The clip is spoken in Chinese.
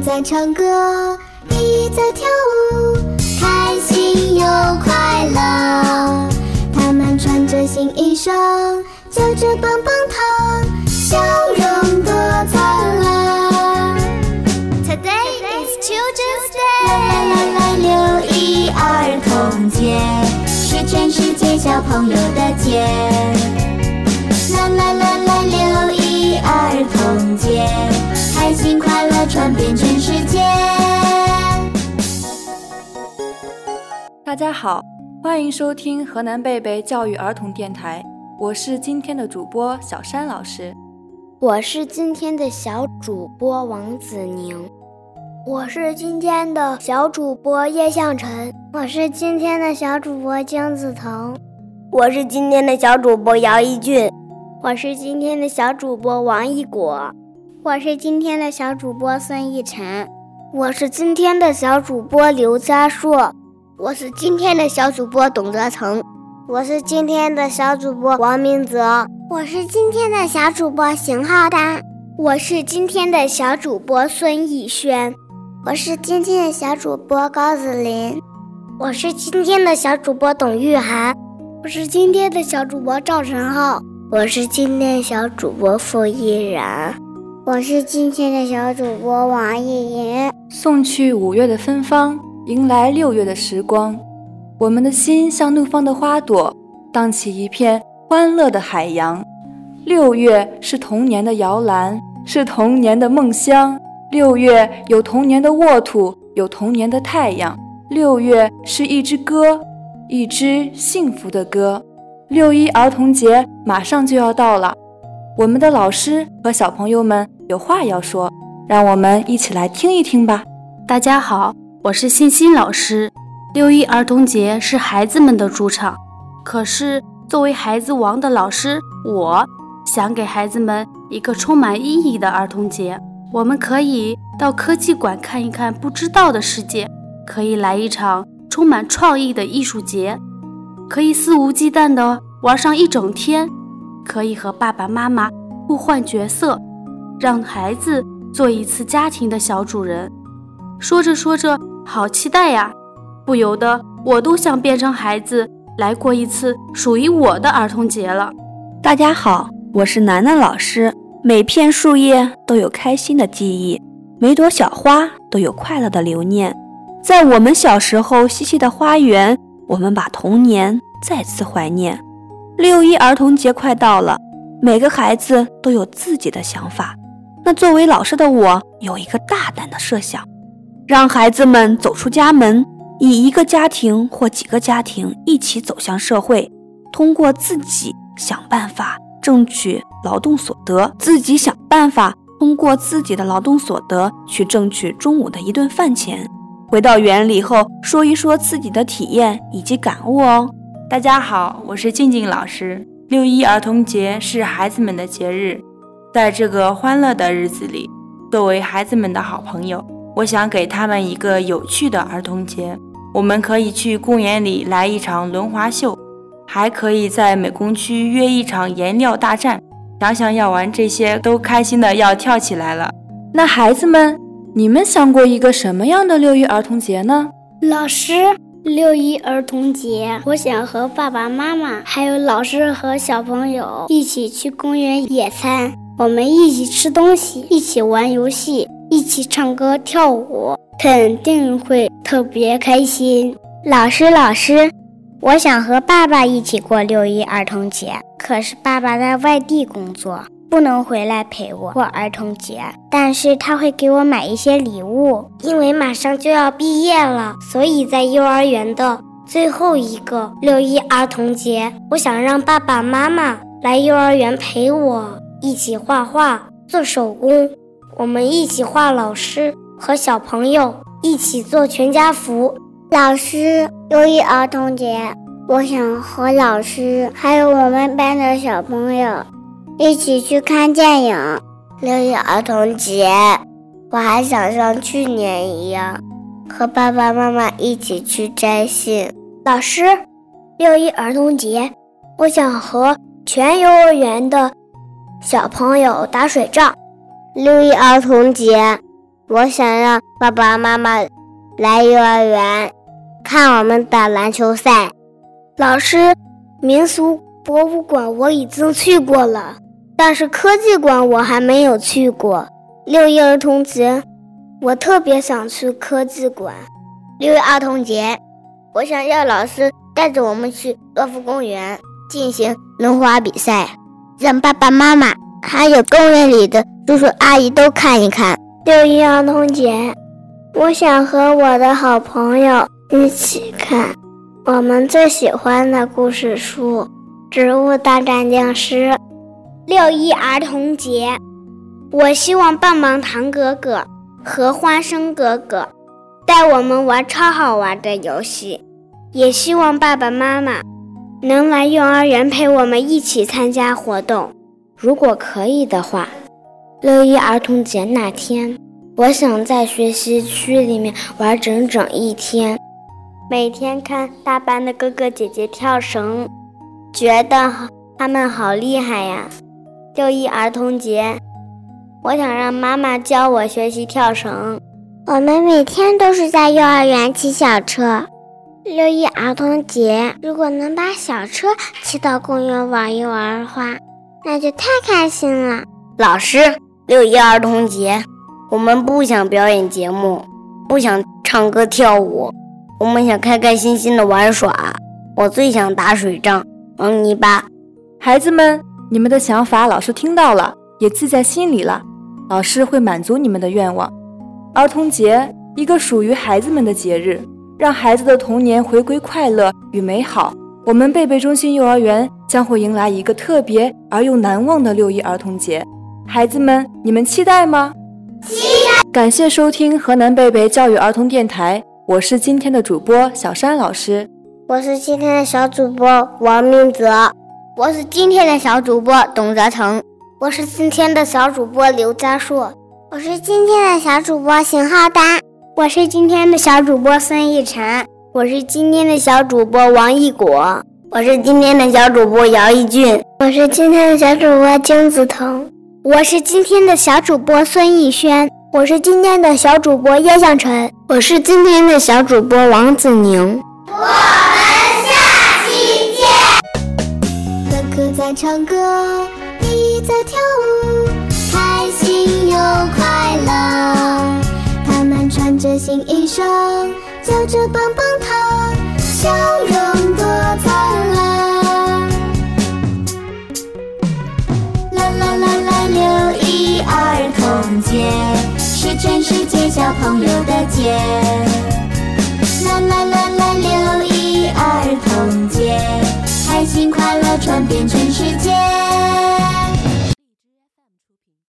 在唱歌，一在跳舞，开心又快乐。他们穿着新衣裳，嚼着棒棒糖，笑容多灿烂。Today is Children's Day，来来来来，六一儿童节是全世界小朋友的节。传遍全世界。大家好，欢迎收听河南贝贝教育儿童电台，我是今天的主播小山老师。我是今天的小主播王子宁，我是今天的小主播叶向晨，我是今天的小主播姜子腾，我是今天的小主播姚一俊，我是今天的小主播王一果，我是今天的小主播孙逸晨，我是今天的小主播刘佳硕，我是今天的小主播董泽成，我是今天的小主播王明泽。我是今天的小主播邢浩丹，我是今天的小主播孙艺轩，我是今天的小主播高子林，我是今天的小主播董玉涵，我是今天的小主播赵晨浩，我是今天小主播付依然，我是今天的小主播王艺莹。送去五月的芬芳，迎来六月的时光，我们的心像怒放的花朵，荡起一片。欢乐的海洋，六月是童年的摇篮，是童年的梦乡。六月有童年的沃土，有童年的太阳。六月是一支歌，一支幸福的歌。六一儿童节马上就要到了，我们的老师和小朋友们有话要说，让我们一起来听一听吧。大家好，我是欣欣老师。六一儿童节是孩子们的主场，可是。作为孩子王的老师，我想给孩子们一个充满意义的儿童节。我们可以到科技馆看一看不知道的世界，可以来一场充满创意的艺术节，可以肆无忌惮地玩上一整天，可以和爸爸妈妈互换角色，让孩子做一次家庭的小主人。说着说着，好期待呀！不由得我都想变成孩子。来过一次属于我的儿童节了。大家好，我是楠楠老师。每片树叶都有开心的记忆，每朵小花都有快乐的留念。在我们小时候嬉戏的花园，我们把童年再次怀念。六一儿童节快到了，每个孩子都有自己的想法。那作为老师的我，有一个大胆的设想，让孩子们走出家门。以一个家庭或几个家庭一起走向社会，通过自己想办法争取劳动所得，自己想办法通过自己的劳动所得去争取中午的一顿饭钱。回到园里后，说一说自己的体验以及感悟哦。大家好，我是静静老师。六一儿童节是孩子们的节日，在这个欢乐的日子里，作为孩子们的好朋友，我想给他们一个有趣的儿童节。我们可以去公园里来一场轮滑秀，还可以在美工区约一场颜料大战。想想要玩这些，都开心的要跳起来了。那孩子们，你们想过一个什么样的六一儿童节呢？老师，六一儿童节，我想和爸爸妈妈，还有老师和小朋友一起去公园野餐，我们一起吃东西，一起玩游戏，一起唱歌跳舞。肯定会特别开心。老师，老师，我想和爸爸一起过六一儿童节，可是爸爸在外地工作，不能回来陪我过儿童节。但是他会给我买一些礼物，因为马上就要毕业了，所以在幼儿园的最后一个六一儿童节，我想让爸爸妈妈来幼儿园陪我一起画画、做手工，我们一起画老师。和小朋友一起做全家福。老师，六一儿童节，我想和老师还有我们班的小朋友一起去看电影。六一儿童节，我还想像去年一样和爸爸妈妈一起去摘杏。老师，六一儿童节，我想和全幼儿园的小朋友打水仗。六一儿童节。我想让爸爸妈妈来幼儿园看我们打篮球赛。老师，民俗博物馆我已经去过了，但是科技馆我还没有去过。六一儿童节，我特别想去科技馆。六一儿童节，我想要老师带着我们去乐福公园进行轮滑比赛，让爸爸妈妈还有公园里的叔叔阿姨都看一看。六一儿童节，我想和我的好朋友一起看我们最喜欢的故事书《植物大战僵尸》。六一儿童节。我希望棒棒糖哥哥和花生哥哥带我们玩超好玩的游戏，也希望爸爸妈妈能来幼儿园陪我们一起参加活动。如果可以的话，六一儿童节那天，我想在学习区里面玩整整一天，每天看大班的哥哥姐姐跳绳，觉得他们好厉害呀。六一儿童节。我想让妈妈教我学习跳绳。我们每天都是在幼儿园骑小车。六一儿童节，如果能把小车骑到公园玩一玩的话，那就太开心了。老师，六一儿童节，我们不想表演节目，不想唱歌跳舞，我们想开开心心的玩耍。我最想打水仗、玩泥巴。孩子们，你们的想法老师听到了，也记在心里了。老师会满足你们的愿望。儿童节，一个属于孩子们的节日，让孩子的童年回归快乐与美好。我们贝贝中心幼儿园将会迎来一个特别而又难忘的六一儿童节。孩子们，你们期待吗？期待！感谢收听河南贝贝教育儿童电台，我是今天的主播小山老师，我是今天的小主播王明泽，我是今天的小主播董泽成。我是今天的小主播刘佳硕，我是今天的小主播邢浩丹，我是今天的小主播孙逸晨，我是今天的小主播王一果，我是今天的小主播姚一俊，我是今天的小主播金子腾，我是今天的小主播孙逸轩，我是今天的小主播叶向晨，我是今天的小主播王子宁。我们下期见。哥哥在唱歌。他们穿着新衣裳，嚼着棒棒，